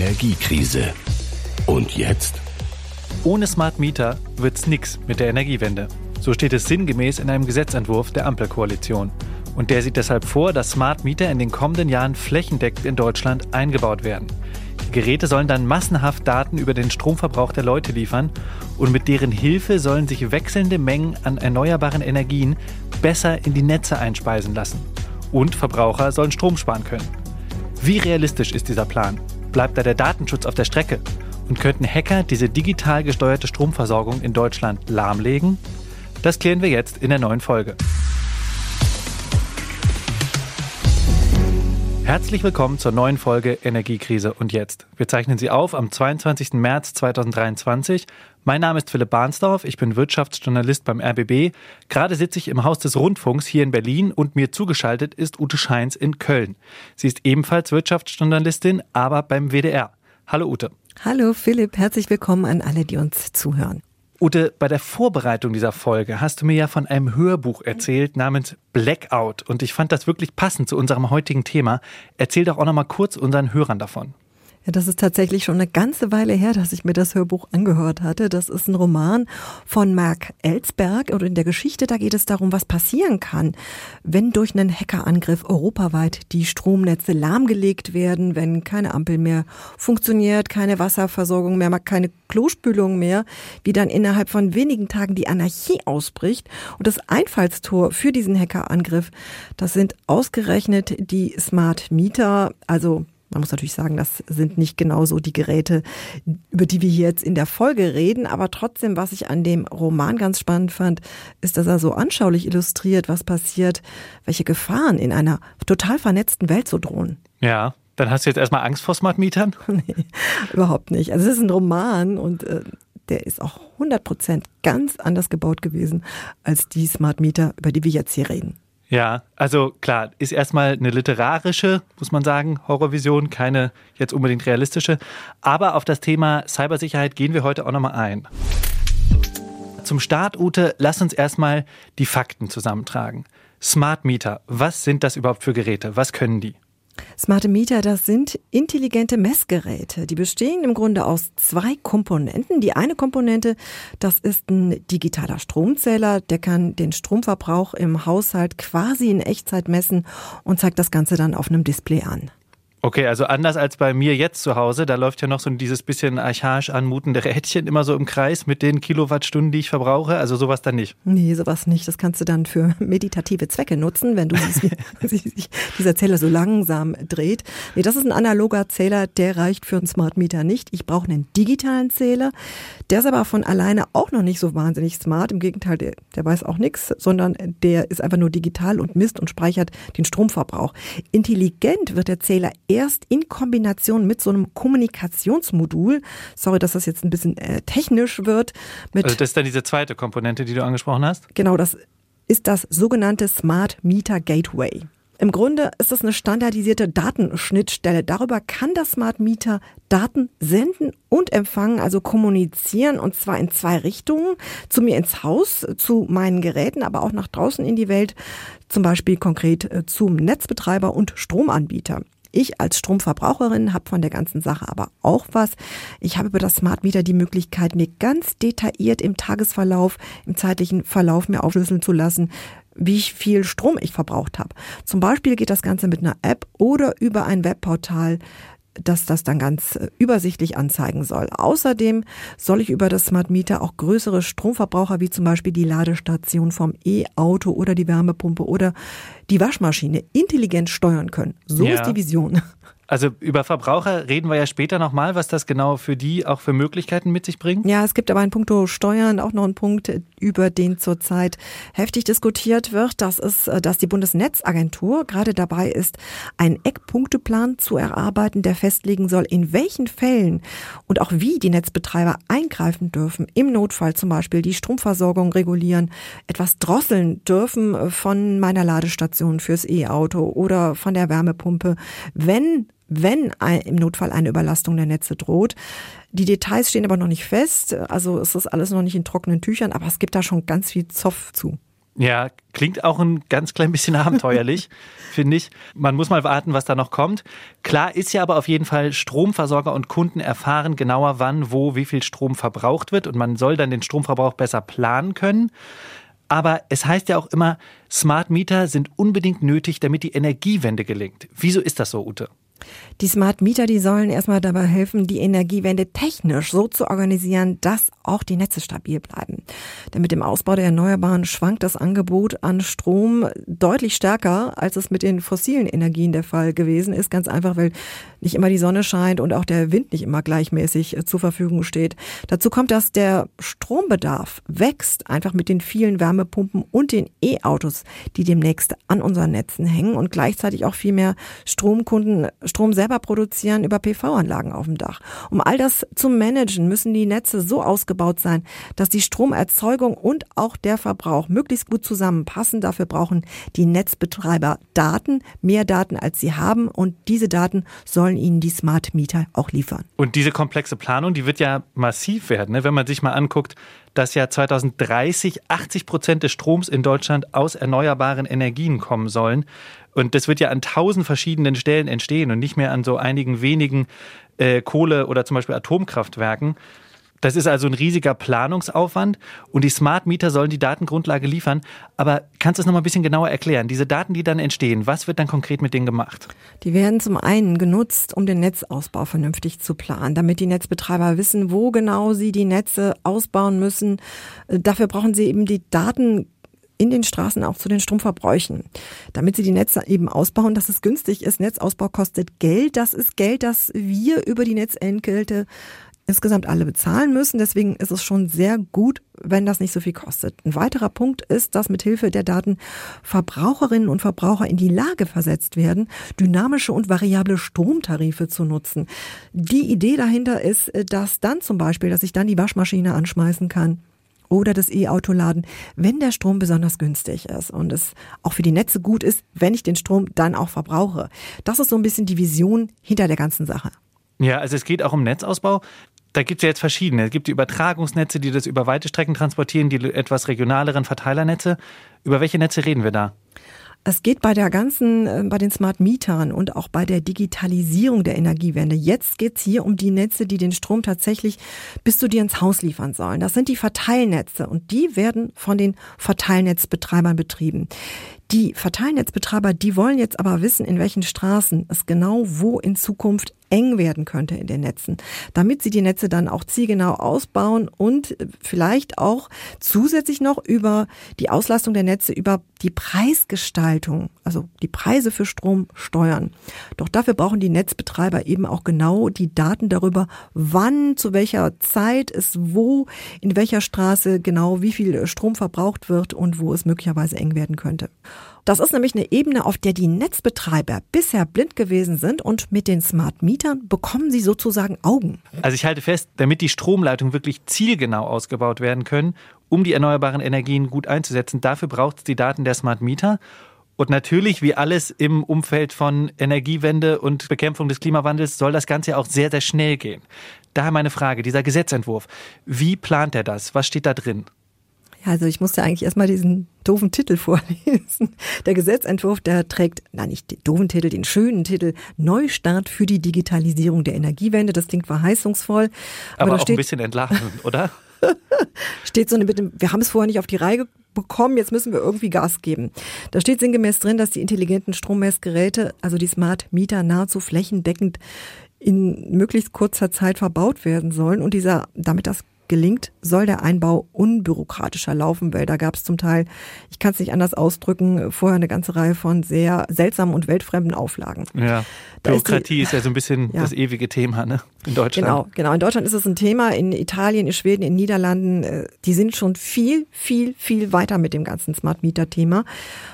Energiekrise. Und jetzt? Ohne Smart Meter wird's nix mit der Energiewende. So steht es sinngemäß in einem Gesetzentwurf der Ampelkoalition. Und der sieht deshalb vor, dass Smart Meter in den kommenden Jahren flächendeckend in Deutschland eingebaut werden. Die Geräte sollen dann massenhaft Daten über den Stromverbrauch der Leute liefern und mit deren Hilfe sollen sich wechselnde Mengen an erneuerbaren Energien besser in die Netze einspeisen lassen. Und Verbraucher sollen Strom sparen können. Wie realistisch ist dieser Plan? Bleibt da der Datenschutz auf der Strecke? Und könnten Hacker diese digital gesteuerte Stromversorgung in Deutschland lahmlegen? Das klären wir jetzt in der neuen Folge. Herzlich willkommen zur neuen Folge Energiekrise und jetzt. Wir zeichnen sie auf am 22. März 2023. Mein Name ist Philipp Bahnsdorf, ich bin Wirtschaftsjournalist beim RBB. Gerade sitze ich im Haus des Rundfunks hier in Berlin und mir zugeschaltet ist Ute Scheins in Köln. Sie ist ebenfalls Wirtschaftsjournalistin, aber beim WDR. Hallo Ute. Hallo Philipp, herzlich willkommen an alle, die uns zuhören. Ute, bei der Vorbereitung dieser Folge hast du mir ja von einem Hörbuch erzählt namens Blackout und ich fand das wirklich passend zu unserem heutigen Thema. Erzähl doch auch noch mal kurz unseren Hörern davon. Ja, das ist tatsächlich schon eine ganze Weile her, dass ich mir das Hörbuch angehört hatte. Das ist ein Roman von Mark Ellsberg und in der Geschichte, da geht es darum, was passieren kann, wenn durch einen Hackerangriff europaweit die Stromnetze lahmgelegt werden, wenn keine Ampel mehr funktioniert, keine Wasserversorgung mehr, keine Klospülung mehr, wie dann innerhalb von wenigen Tagen die Anarchie ausbricht. Und das Einfallstor für diesen Hackerangriff, das sind ausgerechnet die Smart Meter, also man muss natürlich sagen, das sind nicht genauso die Geräte, über die wir hier jetzt in der Folge reden. Aber trotzdem, was ich an dem Roman ganz spannend fand, ist, dass er so anschaulich illustriert, was passiert, welche Gefahren in einer total vernetzten Welt so drohen. Ja, dann hast du jetzt erstmal Angst vor Smart Mietern? nee, überhaupt nicht. Also es ist ein Roman und äh, der ist auch 100 Prozent ganz anders gebaut gewesen als die Smart Meter, über die wir jetzt hier reden. Ja, also klar, ist erstmal eine literarische, muss man sagen, Horrorvision, keine jetzt unbedingt realistische. Aber auf das Thema Cybersicherheit gehen wir heute auch nochmal ein. Zum Start, Ute, lass uns erstmal die Fakten zusammentragen. Smart Meter, was sind das überhaupt für Geräte? Was können die? Smarte Meter, das sind intelligente Messgeräte. Die bestehen im Grunde aus zwei Komponenten. Die eine Komponente, das ist ein digitaler Stromzähler, der kann den Stromverbrauch im Haushalt quasi in Echtzeit messen und zeigt das Ganze dann auf einem Display an. Okay, also anders als bei mir jetzt zu Hause, da läuft ja noch so dieses bisschen archaisch anmutende Rädchen immer so im Kreis mit den Kilowattstunden, die ich verbrauche. Also sowas dann nicht. Nee, sowas nicht. Das kannst du dann für meditative Zwecke nutzen, wenn du sich dieser Zähler so langsam dreht. Nee, das ist ein analoger Zähler, der reicht für einen Smart Meter nicht. Ich brauche einen digitalen Zähler. Der ist aber von alleine auch noch nicht so wahnsinnig smart. Im Gegenteil, der, der weiß auch nichts, sondern der ist einfach nur digital und misst und speichert den Stromverbrauch. Intelligent wird der Zähler erst in Kombination mit so einem Kommunikationsmodul, sorry, dass das jetzt ein bisschen äh, technisch wird. Also das ist dann diese zweite Komponente, die du angesprochen hast? Genau, das ist das sogenannte Smart Meter Gateway. Im Grunde ist es eine standardisierte Datenschnittstelle. Darüber kann das Smart Meter Daten senden und empfangen, also kommunizieren und zwar in zwei Richtungen. Zu mir ins Haus, zu meinen Geräten, aber auch nach draußen in die Welt, zum Beispiel konkret äh, zum Netzbetreiber und Stromanbieter. Ich als Stromverbraucherin habe von der ganzen Sache aber auch was. Ich habe über das Smart Meter die Möglichkeit, mir ganz detailliert im Tagesverlauf, im zeitlichen Verlauf mir aufschlüsseln zu lassen, wie viel Strom ich verbraucht habe. Zum Beispiel geht das Ganze mit einer App oder über ein Webportal dass das dann ganz äh, übersichtlich anzeigen soll. Außerdem soll ich über das Smart Meter auch größere Stromverbraucher wie zum Beispiel die Ladestation vom E-Auto oder die Wärmepumpe oder die Waschmaschine intelligent steuern können. So ja. ist die Vision. Also über Verbraucher reden wir ja später nochmal, was das genau für die auch für Möglichkeiten mit sich bringt. Ja, es gibt aber in puncto Steuern auch noch einen Punkt, über den zurzeit heftig diskutiert wird. Das ist, äh, dass die Bundesnetzagentur gerade dabei ist, einen Eckpunkteplan zu erarbeiten, der festlegen soll, in welchen Fällen und auch wie die Netzbetreiber eingreifen dürfen. Im Notfall zum Beispiel die Stromversorgung regulieren, etwas drosseln dürfen von meiner Ladestation fürs E-Auto oder von der Wärmepumpe, wenn wenn im Notfall eine Überlastung der Netze droht. Die Details stehen aber noch nicht fest, also ist alles noch nicht in trockenen Tüchern, aber es gibt da schon ganz viel Zoff zu. Ja, klingt auch ein ganz klein bisschen abenteuerlich, finde ich. Man muss mal warten, was da noch kommt. Klar ist ja aber auf jeden Fall, Stromversorger und Kunden erfahren genauer, wann, wo, wie viel Strom verbraucht wird und man soll dann den Stromverbrauch besser planen können. Aber es heißt ja auch immer, Smart Meter sind unbedingt nötig, damit die Energiewende gelingt. Wieso ist das so, Ute? Die Smart Meter, die sollen erstmal dabei helfen, die Energiewende technisch so zu organisieren, dass auch die Netze stabil bleiben. Denn mit dem Ausbau der Erneuerbaren schwankt das Angebot an Strom deutlich stärker, als es mit den fossilen Energien der Fall gewesen ist. Ganz einfach, weil nicht immer die Sonne scheint und auch der Wind nicht immer gleichmäßig äh, zur Verfügung steht. Dazu kommt, dass der Strombedarf wächst, einfach mit den vielen Wärmepumpen und den E-Autos, die demnächst an unseren Netzen hängen und gleichzeitig auch viel mehr Stromkunden Strom selber produzieren über PV-Anlagen auf dem Dach. Um all das zu managen, müssen die Netze so ausgebaut sein, dass die Stromerzeugung und auch der Verbrauch möglichst gut zusammenpassen. Dafür brauchen die Netzbetreiber Daten, mehr Daten als sie haben und diese Daten sollen ihnen die Smart Meter auch liefern. Und diese komplexe Planung, die wird ja massiv werden, ne? wenn man sich mal anguckt, dass ja 2030 80 Prozent des Stroms in Deutschland aus erneuerbaren Energien kommen sollen. Und das wird ja an tausend verschiedenen Stellen entstehen und nicht mehr an so einigen wenigen äh, Kohle- oder zum Beispiel Atomkraftwerken. Das ist also ein riesiger Planungsaufwand und die Smart Meter sollen die Datengrundlage liefern. Aber kannst du es noch mal ein bisschen genauer erklären? Diese Daten, die dann entstehen, was wird dann konkret mit denen gemacht? Die werden zum einen genutzt, um den Netzausbau vernünftig zu planen, damit die Netzbetreiber wissen, wo genau sie die Netze ausbauen müssen. Dafür brauchen sie eben die Daten in den Straßen auch zu den Stromverbräuchen, damit sie die Netze eben ausbauen, dass es günstig ist. Netzausbau kostet Geld. Das ist Geld, das wir über die Netzentgelte insgesamt alle bezahlen müssen. Deswegen ist es schon sehr gut, wenn das nicht so viel kostet. Ein weiterer Punkt ist, dass mit Hilfe der Daten Verbraucherinnen und Verbraucher in die Lage versetzt werden, dynamische und variable Stromtarife zu nutzen. Die Idee dahinter ist, dass dann zum Beispiel, dass ich dann die Waschmaschine anschmeißen kann oder das E-Auto laden, wenn der Strom besonders günstig ist und es auch für die Netze gut ist, wenn ich den Strom dann auch verbrauche. Das ist so ein bisschen die Vision hinter der ganzen Sache. Ja, also es geht auch um Netzausbau da gibt es ja jetzt verschiedene. Es gibt die Übertragungsnetze, die das über weite Strecken transportieren, die etwas regionaleren Verteilernetze. Über welche Netze reden wir da? Es geht bei der ganzen, äh, bei den Smart Mietern und auch bei der Digitalisierung der Energiewende. Jetzt geht's hier um die Netze, die den Strom tatsächlich bis zu dir ins Haus liefern sollen. Das sind die Verteilnetze und die werden von den Verteilnetzbetreibern betrieben. Die Verteilnetzbetreiber, die wollen jetzt aber wissen, in welchen Straßen es genau wo in Zukunft eng werden könnte in den Netzen, damit sie die Netze dann auch zielgenau ausbauen und vielleicht auch zusätzlich noch über die Auslastung der Netze, über die Preisgestaltung, also die Preise für Strom steuern. Doch dafür brauchen die Netzbetreiber eben auch genau die Daten darüber, wann, zu welcher Zeit es wo, in welcher Straße genau wie viel Strom verbraucht wird und wo es möglicherweise eng werden könnte. Das ist nämlich eine Ebene, auf der die Netzbetreiber bisher blind gewesen sind und mit den Smart Mietern bekommen sie sozusagen Augen. Also ich halte fest, damit die Stromleitungen wirklich zielgenau ausgebaut werden können, um die erneuerbaren Energien gut einzusetzen, dafür braucht es die Daten der Smart Mieter. Und natürlich, wie alles im Umfeld von Energiewende und Bekämpfung des Klimawandels, soll das Ganze auch sehr, sehr schnell gehen. Daher meine Frage, dieser Gesetzentwurf, wie plant er das? Was steht da drin? Ja, also ich musste eigentlich erstmal diesen doofen Titel vorlesen. Der Gesetzentwurf, der trägt, na nicht den doofen Titel, den schönen Titel Neustart für die Digitalisierung der Energiewende. Das klingt verheißungsvoll. Aber, aber auch steht, ein bisschen entlarvend, oder? steht so eine Bitte, wir haben es vorher nicht auf die Reihe bekommen, jetzt müssen wir irgendwie Gas geben. Da steht sinngemäß drin, dass die intelligenten Strommessgeräte, also die Smart Meter, nahezu flächendeckend in möglichst kurzer Zeit verbaut werden sollen und dieser, damit das gelingt, soll der Einbau unbürokratischer laufen, weil da gab es zum Teil, ich kann es nicht anders ausdrücken, vorher eine ganze Reihe von sehr seltsamen und weltfremden Auflagen. Ja, da Bürokratie ist, die, ist, ja so ein bisschen ja. das ewige Thema ne? in Deutschland. Genau, genau. In Deutschland ist es ein Thema, in Italien, in Schweden, in Niederlanden, äh, die sind schon viel, viel, viel weiter mit dem ganzen Smart Meter Thema.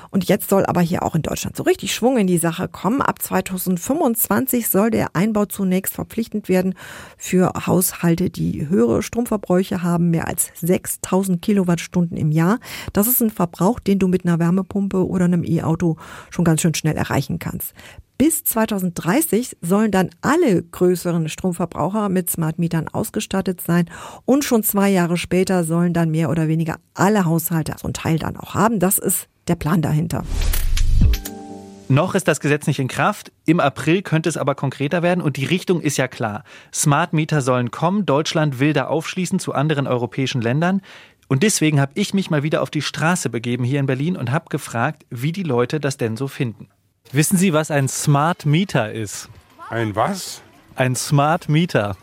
Und jetzt soll aber hier auch in Deutschland so richtig Schwung in die Sache kommen. Ab 2025 soll der Einbau zunächst verpflichtend werden für Haushalte, die höhere Stromverbräuche haben, mehr als 6000 Kilowattstunden im Jahr. Das ist ein Verbrauch, den du mit einer Wärmepumpe oder einem E-Auto schon ganz schön schnell erreichen kannst. Bis 2030 sollen dann alle größeren Stromverbraucher mit Smart Mietern ausgestattet sein und schon zwei Jahre später sollen dann mehr oder weniger alle Haushalte so einen Teil dann auch haben. Das ist der Plan dahinter. Noch ist das Gesetz nicht in Kraft. Im April könnte es aber konkreter werden und die Richtung ist ja klar. Smart Meter sollen kommen. Deutschland will da aufschließen zu anderen europäischen Ländern. Und deswegen habe ich mich mal wieder auf die Straße begeben hier in Berlin und habe gefragt, wie die Leute das denn so finden. Wissen Sie, was ein Smart Meter ist? Ein was? Ein Smart Meter.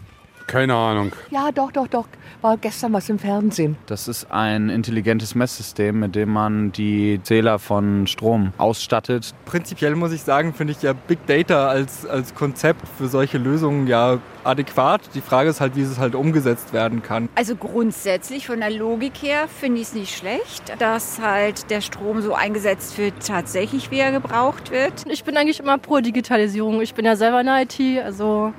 Keine Ahnung. Ja, doch, doch, doch. War gestern was im Fernsehen. Das ist ein intelligentes Messsystem, mit dem man die Zähler von Strom ausstattet. Prinzipiell muss ich sagen, finde ich ja Big Data als, als Konzept für solche Lösungen ja adäquat. Die Frage ist halt, wie es halt umgesetzt werden kann. Also grundsätzlich von der Logik her finde ich es nicht schlecht, dass halt der Strom so eingesetzt wird, tatsächlich wie er gebraucht wird. Ich bin eigentlich immer pro Digitalisierung. Ich bin ja selber in der IT, also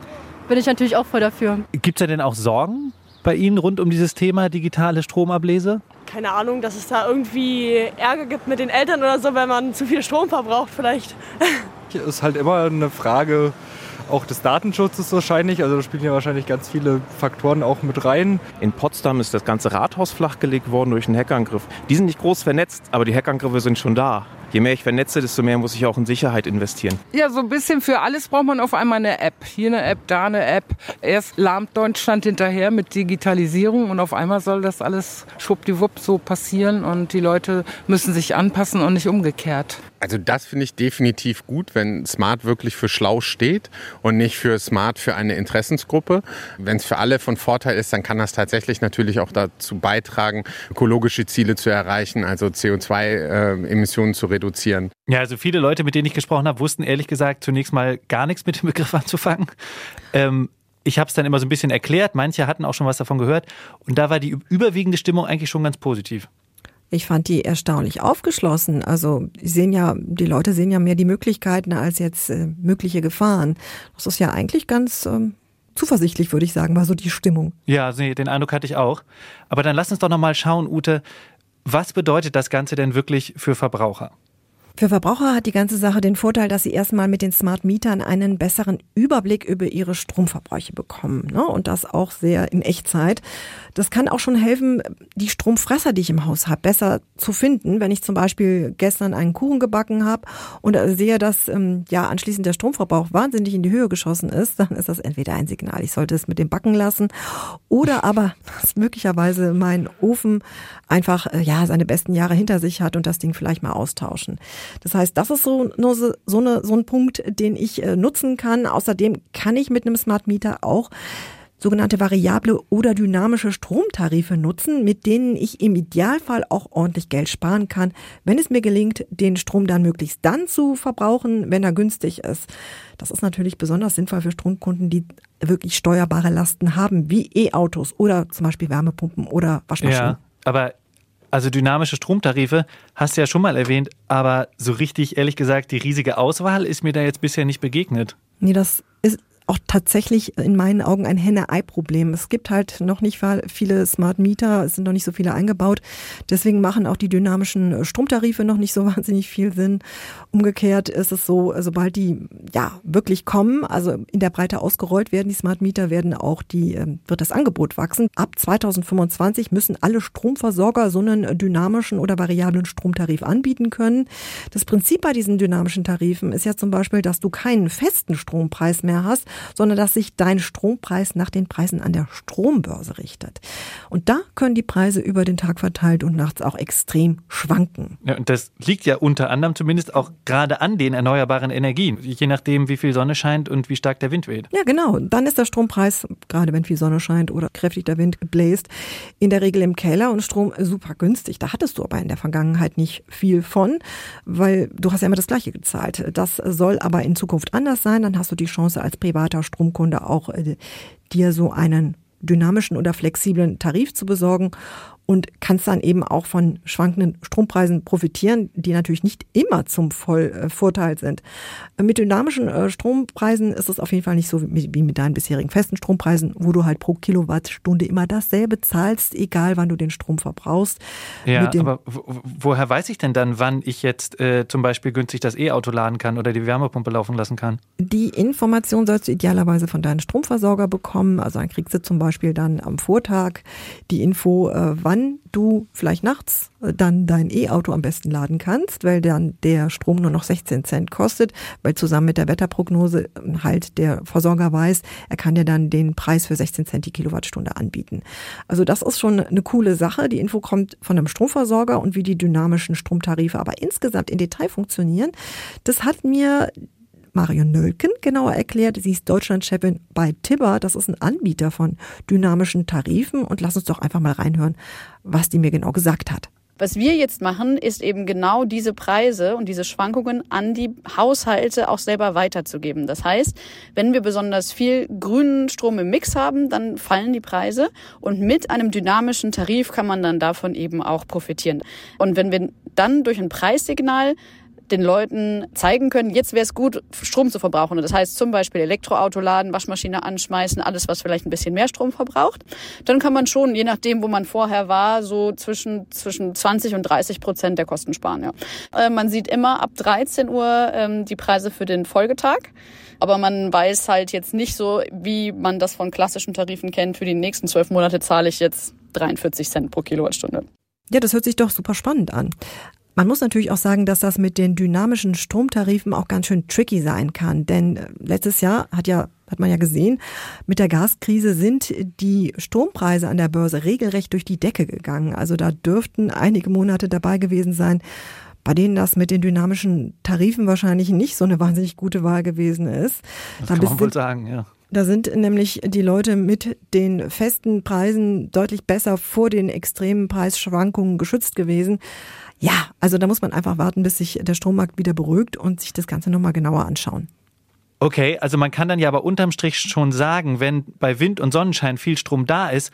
bin ich natürlich auch voll dafür. Gibt es da denn auch Sorgen bei Ihnen rund um dieses Thema digitale Stromablese? Keine Ahnung, dass es da irgendwie Ärger gibt mit den Eltern oder so, wenn man zu viel Strom verbraucht vielleicht. Ist halt immer eine Frage auch des Datenschutzes wahrscheinlich. Also da spielen ja wahrscheinlich ganz viele Faktoren auch mit rein. In Potsdam ist das ganze Rathaus flachgelegt worden durch einen Hackerangriff. Die sind nicht groß vernetzt, aber die Hackerangriffe sind schon da. Je mehr ich vernetze, desto mehr muss ich auch in Sicherheit investieren. Ja, so ein bisschen für alles braucht man auf einmal eine App. Hier eine App, da eine App. Erst lahmt Deutschland hinterher mit Digitalisierung und auf einmal soll das alles schwuppdiwupp so passieren und die Leute müssen sich anpassen und nicht umgekehrt. Also das finde ich definitiv gut, wenn Smart wirklich für schlau steht und nicht für Smart für eine Interessensgruppe. Wenn es für alle von Vorteil ist, dann kann das tatsächlich natürlich auch dazu beitragen, ökologische Ziele zu erreichen, also CO2-Emissionen zu reduzieren. Ja, also viele Leute, mit denen ich gesprochen habe, wussten ehrlich gesagt zunächst mal gar nichts mit dem Begriff anzufangen. Ähm, ich habe es dann immer so ein bisschen erklärt, manche hatten auch schon was davon gehört und da war die überwiegende Stimmung eigentlich schon ganz positiv. Ich fand die erstaunlich aufgeschlossen. Also die sehen ja, die Leute sehen ja mehr die Möglichkeiten als jetzt äh, mögliche Gefahren. Das ist ja eigentlich ganz ähm, zuversichtlich, würde ich sagen, war so die Stimmung. Ja, nee, den Eindruck hatte ich auch. Aber dann lass uns doch noch mal schauen, Ute, was bedeutet das Ganze denn wirklich für Verbraucher? Für Verbraucher hat die ganze Sache den Vorteil, dass sie erstmal mit den Smart Mietern einen besseren Überblick über ihre Stromverbräuche bekommen. Ne? Und das auch sehr in Echtzeit. Das kann auch schon helfen, die Stromfresser, die ich im Haus habe, besser zu finden. Wenn ich zum Beispiel gestern einen Kuchen gebacken habe und sehe, dass ähm, ja anschließend der Stromverbrauch wahnsinnig in die Höhe geschossen ist, dann ist das entweder ein Signal, ich sollte es mit dem Backen lassen, oder aber, dass möglicherweise mein Ofen einfach äh, ja seine besten Jahre hinter sich hat und das Ding vielleicht mal austauschen. Das heißt, das ist so, so, so, eine, so ein Punkt, den ich äh, nutzen kann. Außerdem kann ich mit einem Smart Meter auch sogenannte variable oder dynamische Stromtarife nutzen, mit denen ich im Idealfall auch ordentlich Geld sparen kann, wenn es mir gelingt, den Strom dann möglichst dann zu verbrauchen, wenn er günstig ist. Das ist natürlich besonders sinnvoll für Stromkunden, die wirklich steuerbare Lasten haben, wie E-Autos oder zum Beispiel Wärmepumpen oder Waschmaschinen. Ja, aber also dynamische Stromtarife hast du ja schon mal erwähnt, aber so richtig, ehrlich gesagt, die riesige Auswahl ist mir da jetzt bisher nicht begegnet. Nee, das auch tatsächlich in meinen Augen ein Henne-Ei-Problem. Es gibt halt noch nicht viele Smart Meter, es sind noch nicht so viele eingebaut. Deswegen machen auch die dynamischen Stromtarife noch nicht so wahnsinnig viel Sinn. Umgekehrt ist es so, sobald die ja wirklich kommen, also in der Breite ausgerollt werden, die Smart Meter werden auch die, ähm, wird das Angebot wachsen. Ab 2025 müssen alle Stromversorger so einen dynamischen oder variablen Stromtarif anbieten können. Das Prinzip bei diesen dynamischen Tarifen ist ja zum Beispiel, dass du keinen festen Strompreis mehr hast, sondern dass sich dein Strompreis nach den Preisen an der Strombörse richtet. Und da können die Preise über den Tag verteilt und nachts auch extrem schwanken. Ja, und das liegt ja unter anderem zumindest auch gerade an den erneuerbaren Energien, je nachdem, wie viel Sonne scheint und wie stark der Wind weht. Ja, genau. Dann ist der Strompreis, gerade wenn viel Sonne scheint oder kräftig der Wind bläst, in der Regel im Keller und Strom super günstig. Da hattest du aber in der Vergangenheit nicht viel von, weil du hast ja immer das Gleiche gezahlt. Das soll aber in Zukunft anders sein. Dann hast du die Chance als Privat privater Stromkunde auch äh, dir so einen dynamischen oder flexiblen Tarif zu besorgen. Und kannst dann eben auch von schwankenden Strompreisen profitieren, die natürlich nicht immer zum Voll, äh, Vorteil sind. Mit dynamischen äh, Strompreisen ist es auf jeden Fall nicht so wie, wie mit deinen bisherigen festen Strompreisen, wo du halt pro Kilowattstunde immer dasselbe zahlst, egal wann du den Strom verbrauchst. Ja, aber woher weiß ich denn dann, wann ich jetzt äh, zum Beispiel günstig das E-Auto laden kann oder die Wärmepumpe laufen lassen kann? Die Information sollst du idealerweise von deinem Stromversorger bekommen. Also dann kriegst du zum Beispiel dann am Vortag die Info, äh, wann du vielleicht nachts äh, dann dein E-Auto am besten laden kannst, weil dann der Strom nur noch 16 Cent kostet, weil zusammen mit der Wetterprognose äh, halt der Versorger weiß, er kann dir dann den Preis für 16 Cent die Kilowattstunde anbieten. Also das ist schon eine coole Sache. Die Info kommt von einem Stromversorger und wie die dynamischen Stromtarife aber insgesamt in Detail funktionieren, das hat mir Marion Nölken genauer erklärt. Sie ist Deutschlandchefin bei Tibber. Das ist ein Anbieter von dynamischen Tarifen. Und lass uns doch einfach mal reinhören, was die mir genau gesagt hat. Was wir jetzt machen, ist eben genau diese Preise und diese Schwankungen an die Haushalte auch selber weiterzugeben. Das heißt, wenn wir besonders viel grünen Strom im Mix haben, dann fallen die Preise und mit einem dynamischen Tarif kann man dann davon eben auch profitieren. Und wenn wir dann durch ein Preissignal den Leuten zeigen können, jetzt wäre es gut, Strom zu verbrauchen. Das heißt zum Beispiel Elektroauto laden, Waschmaschine anschmeißen, alles, was vielleicht ein bisschen mehr Strom verbraucht. Dann kann man schon, je nachdem, wo man vorher war, so zwischen, zwischen 20 und 30 Prozent der Kosten sparen. Ja. Äh, man sieht immer ab 13 Uhr ähm, die Preise für den Folgetag. Aber man weiß halt jetzt nicht so, wie man das von klassischen Tarifen kennt. Für die nächsten zwölf Monate zahle ich jetzt 43 Cent pro Kilowattstunde. Ja, das hört sich doch super spannend an. Man muss natürlich auch sagen, dass das mit den dynamischen Stromtarifen auch ganz schön tricky sein kann. Denn äh, letztes Jahr hat ja hat man ja gesehen, mit der Gaskrise sind die Strompreise an der Börse regelrecht durch die Decke gegangen. Also da dürften einige Monate dabei gewesen sein, bei denen das mit den dynamischen Tarifen wahrscheinlich nicht so eine wahnsinnig gute Wahl gewesen ist. Das kann man wohl sagen, ja. Da sind nämlich die Leute mit den festen Preisen deutlich besser vor den extremen Preisschwankungen geschützt gewesen. Ja, also da muss man einfach warten, bis sich der Strommarkt wieder beruhigt und sich das Ganze nochmal genauer anschauen. Okay, also man kann dann ja aber unterm Strich schon sagen, wenn bei Wind und Sonnenschein viel Strom da ist,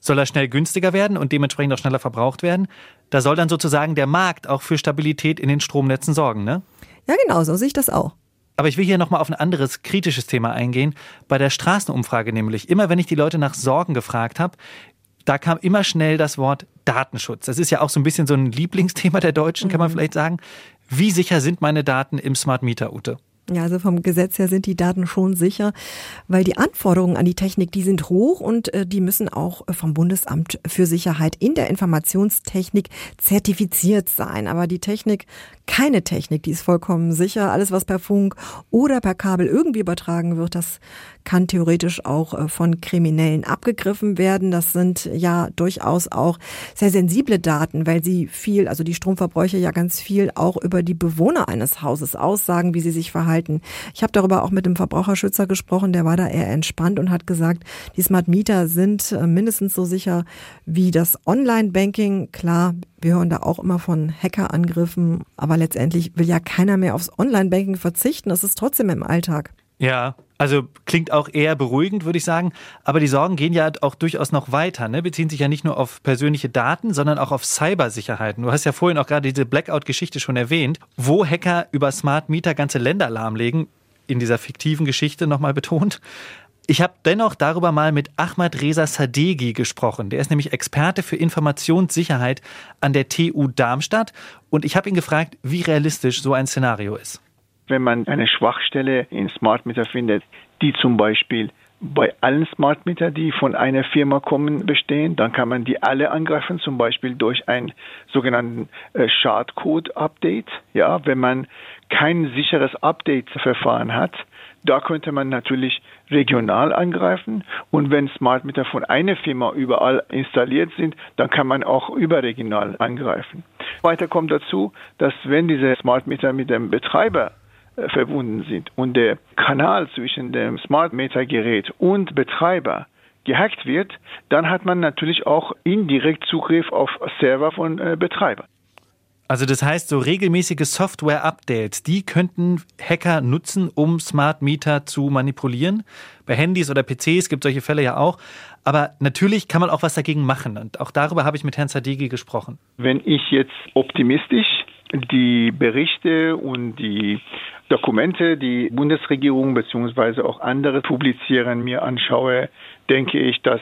soll er schnell günstiger werden und dementsprechend auch schneller verbraucht werden. Da soll dann sozusagen der Markt auch für Stabilität in den Stromnetzen sorgen, ne? Ja, genau, so sehe ich das auch. Aber ich will hier nochmal auf ein anderes kritisches Thema eingehen. Bei der Straßenumfrage nämlich. Immer wenn ich die Leute nach Sorgen gefragt habe, da kam immer schnell das Wort Datenschutz. Das ist ja auch so ein bisschen so ein Lieblingsthema der Deutschen, kann man mhm. vielleicht sagen. Wie sicher sind meine Daten im Smart Meter, Ute? Ja, also vom Gesetz her sind die Daten schon sicher, weil die Anforderungen an die Technik, die sind hoch und äh, die müssen auch äh, vom Bundesamt für Sicherheit in der Informationstechnik zertifiziert sein. Aber die Technik, keine Technik, die ist vollkommen sicher. Alles, was per Funk oder per Kabel irgendwie übertragen wird, das kann theoretisch auch äh, von Kriminellen abgegriffen werden. Das sind ja durchaus auch sehr sensible Daten, weil sie viel, also die Stromverbräuche ja ganz viel auch über die Bewohner eines Hauses aussagen, wie sie sich verhalten. Ich habe darüber auch mit dem Verbraucherschützer gesprochen, der war da eher entspannt und hat gesagt, die Smart Meter sind äh, mindestens so sicher wie das Online-Banking. Klar, wir hören da auch immer von Hackerangriffen, aber letztendlich will ja keiner mehr aufs Online-Banking verzichten. Das ist trotzdem im Alltag. Ja, also klingt auch eher beruhigend, würde ich sagen. Aber die Sorgen gehen ja auch durchaus noch weiter, ne? beziehen sich ja nicht nur auf persönliche Daten, sondern auch auf Cybersicherheiten. Du hast ja vorhin auch gerade diese Blackout-Geschichte schon erwähnt, wo Hacker über Smart Meter ganze Länder lahmlegen. In dieser fiktiven Geschichte nochmal betont. Ich habe dennoch darüber mal mit Ahmad Reza Sadeghi gesprochen. Der ist nämlich Experte für Informationssicherheit an der TU Darmstadt. Und ich habe ihn gefragt, wie realistisch so ein Szenario ist wenn man eine Schwachstelle in Smart Meter findet, die zum Beispiel bei allen Smart Meter, die von einer Firma kommen, bestehen, dann kann man die alle angreifen, zum Beispiel durch ein sogenannten äh, Schadcode-Update. Ja, wenn man kein sicheres Update-Verfahren hat, da könnte man natürlich regional angreifen. Und wenn Smart Meter von einer Firma überall installiert sind, dann kann man auch überregional angreifen. Weiter kommt dazu, dass wenn diese Smart Meter mit dem Betreiber verbunden sind und der Kanal zwischen dem Smart Meter Gerät und Betreiber gehackt wird, dann hat man natürlich auch indirekt Zugriff auf Server von äh, Betreibern. Also das heißt, so regelmäßige Software-Updates, die könnten Hacker nutzen, um Smart Meter zu manipulieren. Bei Handys oder PCs gibt es solche Fälle ja auch. Aber natürlich kann man auch was dagegen machen. Und auch darüber habe ich mit Herrn Sadegi gesprochen. Wenn ich jetzt optimistisch die Berichte und die Dokumente, die Bundesregierung bzw. auch andere publizieren, mir anschaue, denke ich, dass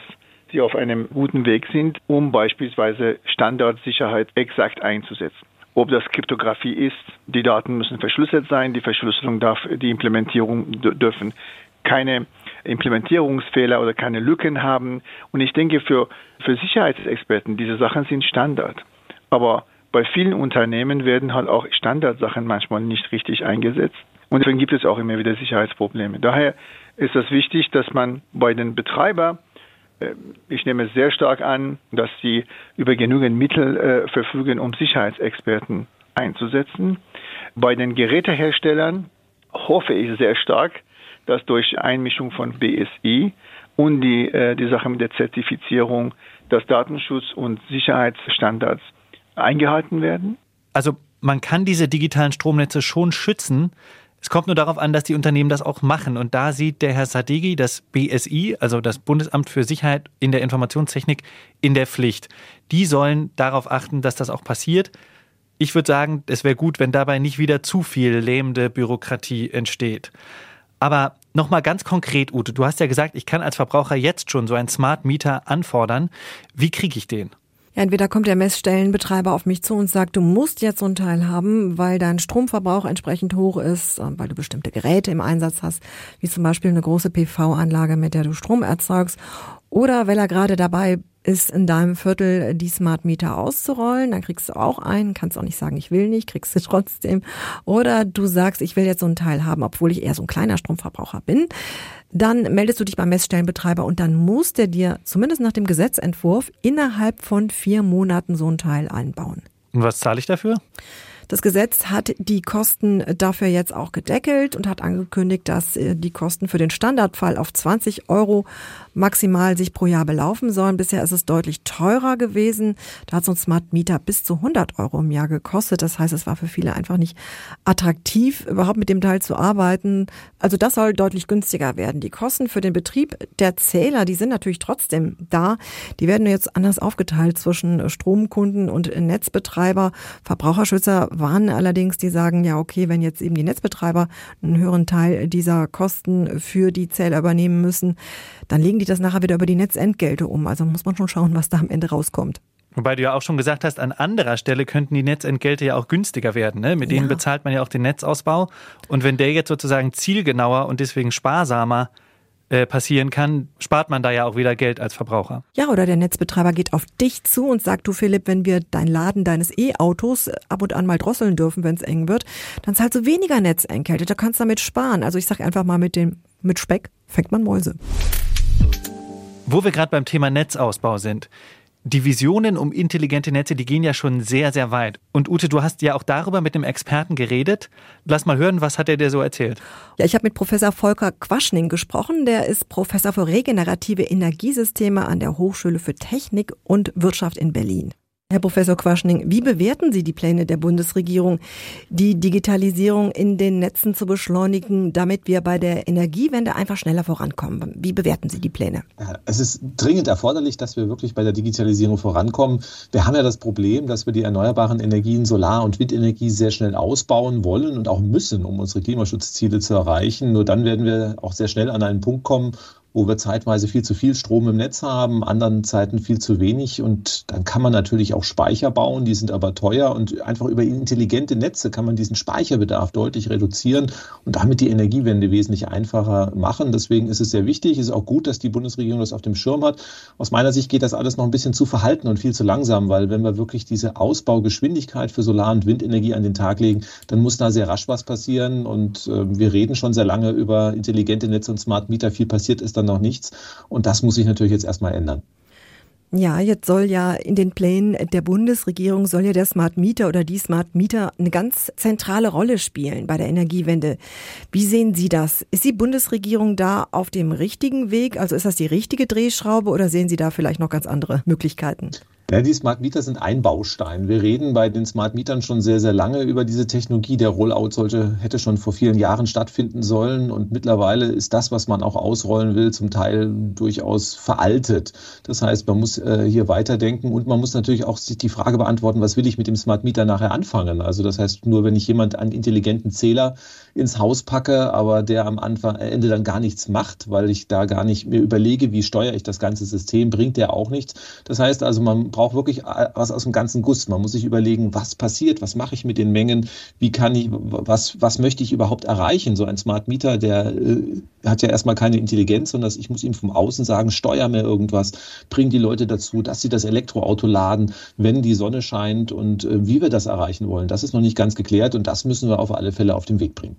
sie auf einem guten Weg sind, um beispielsweise Standardsicherheit exakt einzusetzen. Ob das Kryptographie ist, die Daten müssen verschlüsselt sein, die Verschlüsselung darf, die Implementierung dürfen keine Implementierungsfehler oder keine Lücken haben. Und ich denke, für, für Sicherheitsexperten, diese Sachen sind Standard. Aber bei vielen Unternehmen werden halt auch Standardsachen manchmal nicht richtig eingesetzt. Und deswegen gibt es auch immer wieder Sicherheitsprobleme. Daher ist es wichtig, dass man bei den Betreibern äh, ich nehme es sehr stark an, dass sie über genügend Mittel äh, verfügen, um Sicherheitsexperten einzusetzen. Bei den Geräteherstellern hoffe ich sehr stark, dass durch Einmischung von BSI und die, äh, die Sache mit der Zertifizierung, dass Datenschutz und Sicherheitsstandards eingehalten werden. Also man kann diese digitalen Stromnetze schon schützen, es kommt nur darauf an, dass die Unternehmen das auch machen. Und da sieht der Herr Sadegi das BSI, also das Bundesamt für Sicherheit in der Informationstechnik, in der Pflicht. Die sollen darauf achten, dass das auch passiert. Ich würde sagen, es wäre gut, wenn dabei nicht wieder zu viel lähmende Bürokratie entsteht. Aber nochmal ganz konkret, Ute, du hast ja gesagt, ich kann als Verbraucher jetzt schon so einen Smart Meter anfordern. Wie kriege ich den? Ja, entweder kommt der Messstellenbetreiber auf mich zu und sagt, du musst jetzt so ein Teil haben, weil dein Stromverbrauch entsprechend hoch ist, äh, weil du bestimmte Geräte im Einsatz hast, wie zum Beispiel eine große PV-Anlage, mit der du Strom erzeugst, oder weil er gerade dabei ist, in deinem Viertel die Smart Meter auszurollen, dann kriegst du auch einen, kannst auch nicht sagen, ich will nicht, kriegst du trotzdem. Oder du sagst, ich will jetzt so ein Teil haben, obwohl ich eher so ein kleiner Stromverbraucher bin. Dann meldest du dich beim Messstellenbetreiber und dann muss der dir, zumindest nach dem Gesetzentwurf, innerhalb von vier Monaten so ein Teil einbauen. Und was zahle ich dafür? Das Gesetz hat die Kosten dafür jetzt auch gedeckelt und hat angekündigt, dass äh, die Kosten für den Standardfall auf 20 Euro maximal sich pro Jahr belaufen sollen. Bisher ist es deutlich teurer gewesen. Da hat so ein Smart Meter bis zu 100 Euro im Jahr gekostet. Das heißt, es war für viele einfach nicht attraktiv, überhaupt mit dem Teil zu arbeiten. Also das soll deutlich günstiger werden. Die Kosten für den Betrieb der Zähler, die sind natürlich trotzdem da. Die werden jetzt anders aufgeteilt zwischen Stromkunden und Netzbetreiber. Verbraucherschützer warnen allerdings, die sagen, ja, okay, wenn jetzt eben die Netzbetreiber einen höheren Teil dieser Kosten für die Zähler übernehmen müssen, dann legen die das nachher wieder über die Netzentgelte um. Also muss man schon schauen, was da am Ende rauskommt. Wobei du ja auch schon gesagt hast, an anderer Stelle könnten die Netzentgelte ja auch günstiger werden. Ne? Mit denen ja. bezahlt man ja auch den Netzausbau. Und wenn der jetzt sozusagen zielgenauer und deswegen sparsamer äh, passieren kann, spart man da ja auch wieder Geld als Verbraucher. Ja, oder der Netzbetreiber geht auf dich zu und sagt, du Philipp, wenn wir dein Laden deines E-Autos ab und an mal drosseln dürfen, wenn es eng wird, dann zahlst du weniger Netzentgelte, da kannst du damit sparen. Also ich sage einfach mal, mit dem mit Speck fängt man Mäuse. Wo wir gerade beim Thema Netzausbau sind. Die Visionen um intelligente Netze, die gehen ja schon sehr, sehr weit. Und Ute, du hast ja auch darüber mit einem Experten geredet. Lass mal hören, was hat er dir so erzählt? Ja, ich habe mit Professor Volker Quaschning gesprochen. Der ist Professor für regenerative Energiesysteme an der Hochschule für Technik und Wirtschaft in Berlin. Herr Professor Quaschning, wie bewerten Sie die Pläne der Bundesregierung, die Digitalisierung in den Netzen zu beschleunigen, damit wir bei der Energiewende einfach schneller vorankommen? Wie bewerten Sie die Pläne? Es ist dringend erforderlich, dass wir wirklich bei der Digitalisierung vorankommen. Wir haben ja das Problem, dass wir die erneuerbaren Energien, Solar- und Windenergie sehr schnell ausbauen wollen und auch müssen, um unsere Klimaschutzziele zu erreichen. Nur dann werden wir auch sehr schnell an einen Punkt kommen, wo wir zeitweise viel zu viel Strom im Netz haben, anderen Zeiten viel zu wenig. Und dann kann man natürlich auch Speicher bauen, die sind aber teuer. Und einfach über intelligente Netze kann man diesen Speicherbedarf deutlich reduzieren und damit die Energiewende wesentlich einfacher machen. Deswegen ist es sehr wichtig. Ist auch gut, dass die Bundesregierung das auf dem Schirm hat. Aus meiner Sicht geht das alles noch ein bisschen zu verhalten und viel zu langsam, weil wenn wir wirklich diese Ausbaugeschwindigkeit für Solar- und Windenergie an den Tag legen, dann muss da sehr rasch was passieren. Und äh, wir reden schon sehr lange über intelligente Netze und Smart Meter. Viel passiert ist dann dann noch nichts. Und das muss sich natürlich jetzt erstmal ändern. Ja, jetzt soll ja in den Plänen der Bundesregierung soll ja der Smart Meter oder die Smart Meter eine ganz zentrale Rolle spielen bei der Energiewende. Wie sehen Sie das? Ist die Bundesregierung da auf dem richtigen Weg? Also ist das die richtige Drehschraube oder sehen Sie da vielleicht noch ganz andere Möglichkeiten? Ja, die Smart Meter sind ein Baustein. Wir reden bei den Smart Metern schon sehr, sehr lange über diese Technologie. Der Rollout sollte, hätte schon vor vielen Jahren stattfinden sollen. Und mittlerweile ist das, was man auch ausrollen will, zum Teil durchaus veraltet. Das heißt, man muss äh, hier weiterdenken und man muss natürlich auch sich die Frage beantworten, was will ich mit dem Smart Meter nachher anfangen? Also das heißt, nur wenn ich jemand einen intelligenten Zähler ins Haus packe, aber der am Anfang, äh, Ende dann gar nichts macht, weil ich da gar nicht mir überlege, wie steuere ich das ganze System, bringt der auch nichts. Das heißt also, man braucht wirklich äh, was aus dem ganzen Guss. Man muss sich überlegen, was passiert, was mache ich mit den Mengen, wie kann ich, was, was möchte ich überhaupt erreichen? So ein Smart Meter, der äh, hat ja erstmal keine Intelligenz, sondern ich muss ihm vom Außen sagen, steuer mir irgendwas, bring die Leute dazu, dass sie das Elektroauto laden, wenn die Sonne scheint und äh, wie wir das erreichen wollen. Das ist noch nicht ganz geklärt und das müssen wir auf alle Fälle auf den Weg bringen.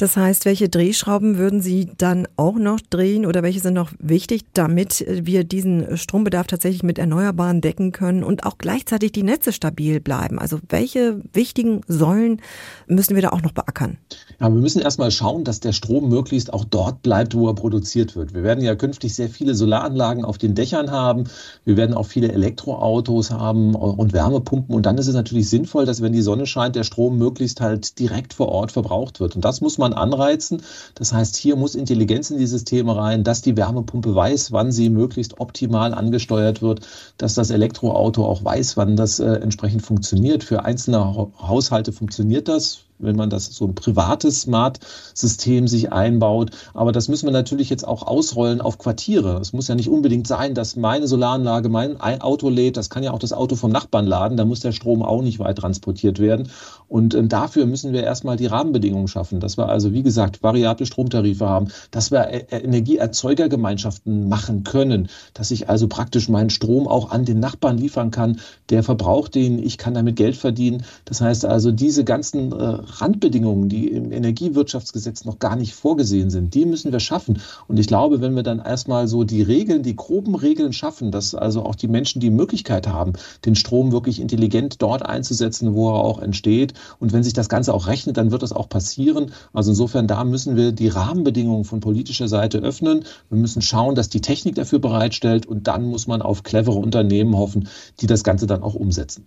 Das heißt, welche Drehschrauben würden Sie dann auch noch drehen oder welche sind noch wichtig, damit wir diesen Strombedarf tatsächlich mit Erneuerbaren decken können und auch gleichzeitig die Netze stabil bleiben? Also welche wichtigen Säulen müssen wir da auch noch beackern? Ja, wir müssen erstmal schauen, dass der Strom möglichst auch dort bleibt, wo er produziert wird. Wir werden ja künftig sehr viele Solaranlagen auf den Dächern haben. Wir werden auch viele Elektroautos haben und Wärmepumpen. Und dann ist es natürlich sinnvoll, dass wenn die Sonne scheint, der Strom möglichst halt direkt vor Ort verbraucht wird. Und das muss man man anreizen. Das heißt, hier muss Intelligenz in die Systeme rein, dass die Wärmepumpe weiß, wann sie möglichst optimal angesteuert wird, dass das Elektroauto auch weiß, wann das äh, entsprechend funktioniert. Für einzelne Haushalte funktioniert das wenn man das so ein privates Smart-System sich einbaut. Aber das müssen wir natürlich jetzt auch ausrollen auf Quartiere. Es muss ja nicht unbedingt sein, dass meine Solaranlage mein Auto lädt. Das kann ja auch das Auto vom Nachbarn laden. Da muss der Strom auch nicht weit transportiert werden. Und äh, dafür müssen wir erstmal die Rahmenbedingungen schaffen, dass wir also, wie gesagt, variable Stromtarife haben, dass wir äh, Energieerzeugergemeinschaften machen können, dass ich also praktisch meinen Strom auch an den Nachbarn liefern kann. Der verbraucht den, ich kann damit Geld verdienen. Das heißt also, diese ganzen äh, Randbedingungen, die im Energiewirtschaftsgesetz noch gar nicht vorgesehen sind, die müssen wir schaffen. Und ich glaube, wenn wir dann erstmal so die Regeln, die groben Regeln schaffen, dass also auch die Menschen die Möglichkeit haben, den Strom wirklich intelligent dort einzusetzen, wo er auch entsteht. Und wenn sich das Ganze auch rechnet, dann wird das auch passieren. Also insofern, da müssen wir die Rahmenbedingungen von politischer Seite öffnen. Wir müssen schauen, dass die Technik dafür bereitstellt. Und dann muss man auf clevere Unternehmen hoffen, die das Ganze dann auch umsetzen.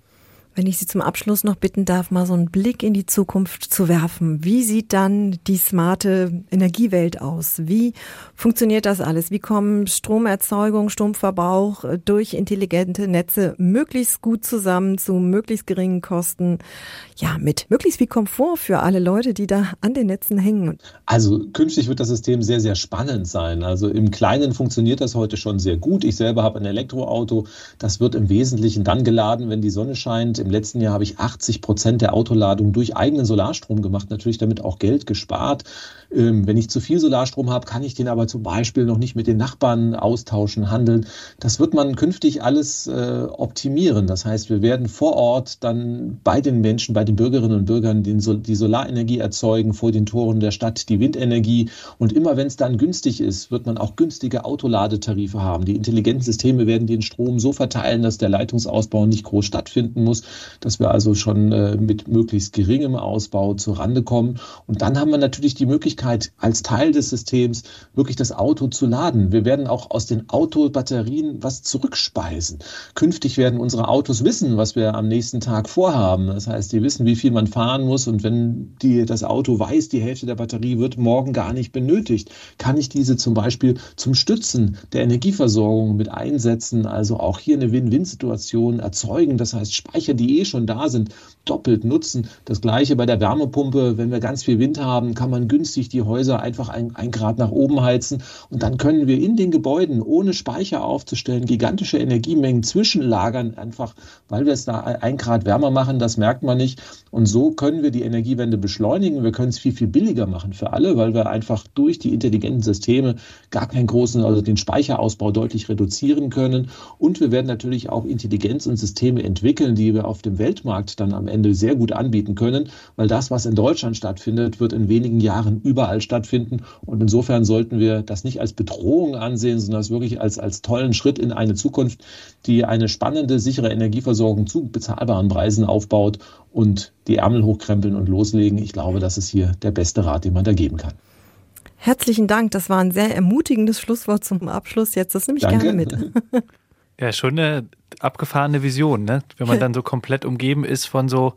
Wenn ich Sie zum Abschluss noch bitten darf, mal so einen Blick in die Zukunft zu werfen. Wie sieht dann die smarte Energiewelt aus? Wie funktioniert das alles? Wie kommen Stromerzeugung, Stromverbrauch durch intelligente Netze möglichst gut zusammen zu möglichst geringen Kosten? Ja, mit möglichst viel Komfort für alle Leute, die da an den Netzen hängen. Also künftig wird das System sehr, sehr spannend sein. Also im Kleinen funktioniert das heute schon sehr gut. Ich selber habe ein Elektroauto. Das wird im Wesentlichen dann geladen, wenn die Sonne scheint im letzten Jahr habe ich 80 Prozent der Autoladung durch eigenen Solarstrom gemacht, natürlich damit auch Geld gespart. Ähm, wenn ich zu viel Solarstrom habe, kann ich den aber zum Beispiel noch nicht mit den Nachbarn austauschen, handeln. Das wird man künftig alles äh, optimieren. Das heißt, wir werden vor Ort dann bei den Menschen, bei den Bürgerinnen und Bürgern die Solarenergie erzeugen, vor den Toren der Stadt die Windenergie. Und immer wenn es dann günstig ist, wird man auch günstige Autoladetarife haben. Die intelligenten Systeme werden den Strom so verteilen, dass der Leitungsausbau nicht groß stattfinden muss, dass wir also schon äh, mit möglichst geringem Ausbau zur Rande kommen. Und dann haben wir natürlich die Möglichkeit, Möglichkeit, als Teil des Systems wirklich das Auto zu laden. Wir werden auch aus den Autobatterien was zurückspeisen. Künftig werden unsere Autos wissen, was wir am nächsten Tag vorhaben. Das heißt, die wissen, wie viel man fahren muss. Und wenn die, das Auto weiß, die Hälfte der Batterie wird morgen gar nicht benötigt, kann ich diese zum Beispiel zum Stützen der Energieversorgung mit einsetzen. Also auch hier eine Win-Win-Situation erzeugen. Das heißt, Speicher, die eh schon da sind, doppelt nutzen. Das gleiche bei der Wärmepumpe. Wenn wir ganz viel Wind haben, kann man günstig die Häuser einfach ein, ein Grad nach oben heizen. Und dann können wir in den Gebäuden, ohne Speicher aufzustellen, gigantische Energiemengen zwischenlagern, einfach weil wir es da ein Grad wärmer machen. Das merkt man nicht. Und so können wir die Energiewende beschleunigen. Wir können es viel, viel billiger machen für alle, weil wir einfach durch die intelligenten Systeme gar keinen großen, also den Speicherausbau deutlich reduzieren können. Und wir werden natürlich auch Intelligenz und Systeme entwickeln, die wir auf dem Weltmarkt dann am Ende sehr gut anbieten können, weil das, was in Deutschland stattfindet, wird in wenigen Jahren über überall stattfinden. Und insofern sollten wir das nicht als Bedrohung ansehen, sondern es wirklich als, als tollen Schritt in eine Zukunft, die eine spannende, sichere Energieversorgung zu bezahlbaren Preisen aufbaut und die Ärmel hochkrempeln und loslegen. Ich glaube, das ist hier der beste Rat, den man da geben kann. Herzlichen Dank. Das war ein sehr ermutigendes Schlusswort zum Abschluss. Jetzt, das nehme ich Danke. gerne mit. Ja, schon eine abgefahrene Vision, ne? Wenn man dann so komplett umgeben ist von so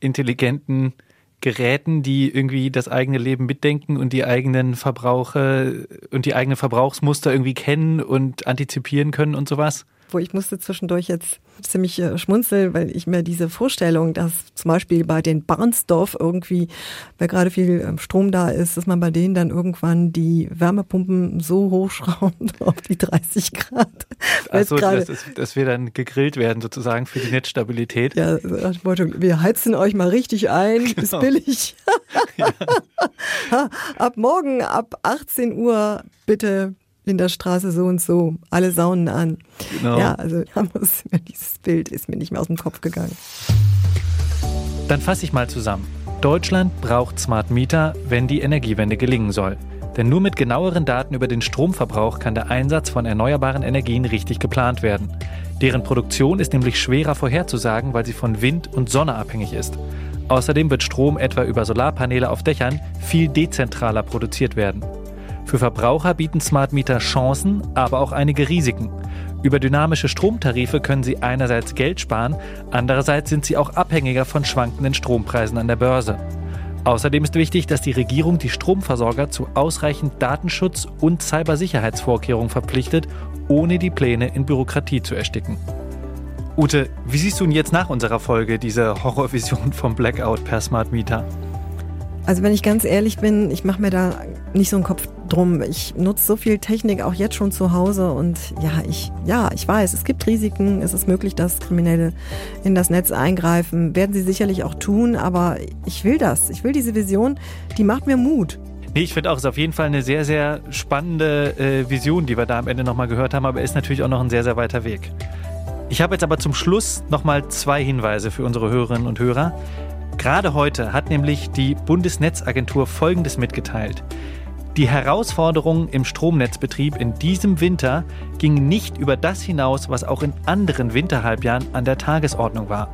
intelligenten Geräten, die irgendwie das eigene Leben mitdenken und die eigenen Verbrauche und die eigenen Verbrauchsmuster irgendwie kennen und antizipieren können und sowas. Wo ich musste zwischendurch jetzt ziemlich äh, schmunzeln, weil ich mir diese Vorstellung, dass zum Beispiel bei den Barnsdorf irgendwie, weil gerade viel ähm, Strom da ist, dass man bei denen dann irgendwann die Wärmepumpen so hochschraubt auf die 30 Grad. Also, dass, dass wir dann gegrillt werden sozusagen für die Netzstabilität. Ja, dem Motto, wir heizen euch mal richtig ein, ist Genau. billig. Ha, ab morgen, ab 18 Uhr bitte in der Straße so und so, alle Saunen an. Genau. Ja, also dieses Bild ist mir nicht mehr aus dem Kopf gegangen. Dann fasse ich mal zusammen. Deutschland braucht Smart Meter, wenn die Energiewende gelingen soll. Denn nur mit genaueren Daten über den Stromverbrauch kann der Einsatz von erneuerbaren Energien richtig geplant werden. Deren Produktion ist nämlich schwerer vorherzusagen, weil sie von Wind und Sonne abhängig ist. Außerdem wird Strom etwa über Solarpaneele auf Dächern viel dezentraler produziert werden. Für Verbraucher bieten Smart Meter Chancen, aber auch einige Risiken. Über dynamische Stromtarife können sie einerseits Geld sparen, andererseits sind sie auch abhängiger von schwankenden Strompreisen an der Börse. Außerdem ist wichtig, dass die Regierung die Stromversorger zu ausreichend Datenschutz und Cybersicherheitsvorkehrungen verpflichtet, ohne die Pläne in Bürokratie zu ersticken. Ute, wie siehst du denn jetzt nach unserer Folge diese Horrorvision vom Blackout per Smart Meter? Also wenn ich ganz ehrlich bin, ich mache mir da nicht so einen Kopf drum. Ich nutze so viel Technik auch jetzt schon zu Hause und ja, ich ja, ich weiß, es gibt Risiken, es ist möglich, dass Kriminelle in das Netz eingreifen, werden sie sicherlich auch tun, aber ich will das. Ich will diese Vision, die macht mir Mut. Nee, ich finde auch, es ist auf jeden Fall eine sehr, sehr spannende äh, Vision, die wir da am Ende nochmal gehört haben, aber ist natürlich auch noch ein sehr, sehr weiter Weg. Ich habe jetzt aber zum Schluss nochmal zwei Hinweise für unsere Hörerinnen und Hörer. Gerade heute hat nämlich die Bundesnetzagentur Folgendes mitgeteilt. Die Herausforderungen im Stromnetzbetrieb in diesem Winter gingen nicht über das hinaus, was auch in anderen Winterhalbjahren an der Tagesordnung war.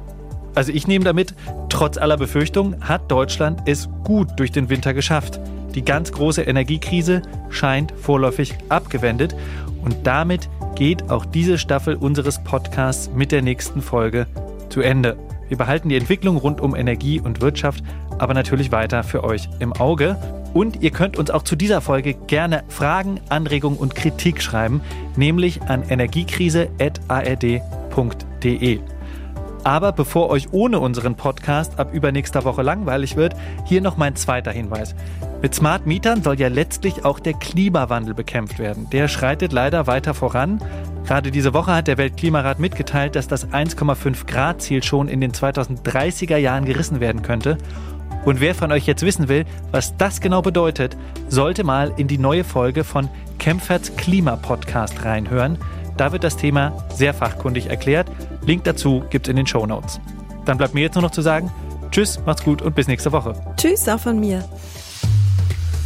Also ich nehme damit, trotz aller Befürchtungen hat Deutschland es gut durch den Winter geschafft. Die ganz große Energiekrise scheint vorläufig abgewendet und damit geht auch diese Staffel unseres Podcasts mit der nächsten Folge zu Ende. Wir behalten die Entwicklung rund um Energie und Wirtschaft aber natürlich weiter für euch im Auge. Und ihr könnt uns auch zu dieser Folge gerne Fragen, Anregungen und Kritik schreiben, nämlich an energiekrise.ard.de. Aber bevor euch ohne unseren Podcast ab übernächster Woche langweilig wird, hier noch mein zweiter Hinweis. Mit Smart Mietern soll ja letztlich auch der Klimawandel bekämpft werden. Der schreitet leider weiter voran. Gerade diese Woche hat der Weltklimarat mitgeteilt, dass das 1,5 Grad Ziel schon in den 2030er Jahren gerissen werden könnte. Und wer von euch jetzt wissen will, was das genau bedeutet, sollte mal in die neue Folge von Kempferts Klima-Podcast reinhören. Da wird das Thema sehr fachkundig erklärt. Link dazu gibt's in den Show Notes. Dann bleibt mir jetzt nur noch zu sagen, tschüss, macht's gut und bis nächste Woche. Tschüss auch von mir.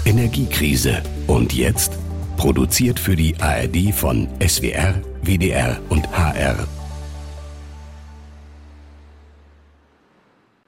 Energiekrise. Und jetzt? Produziert für die ARD von SWR, WDR und HR.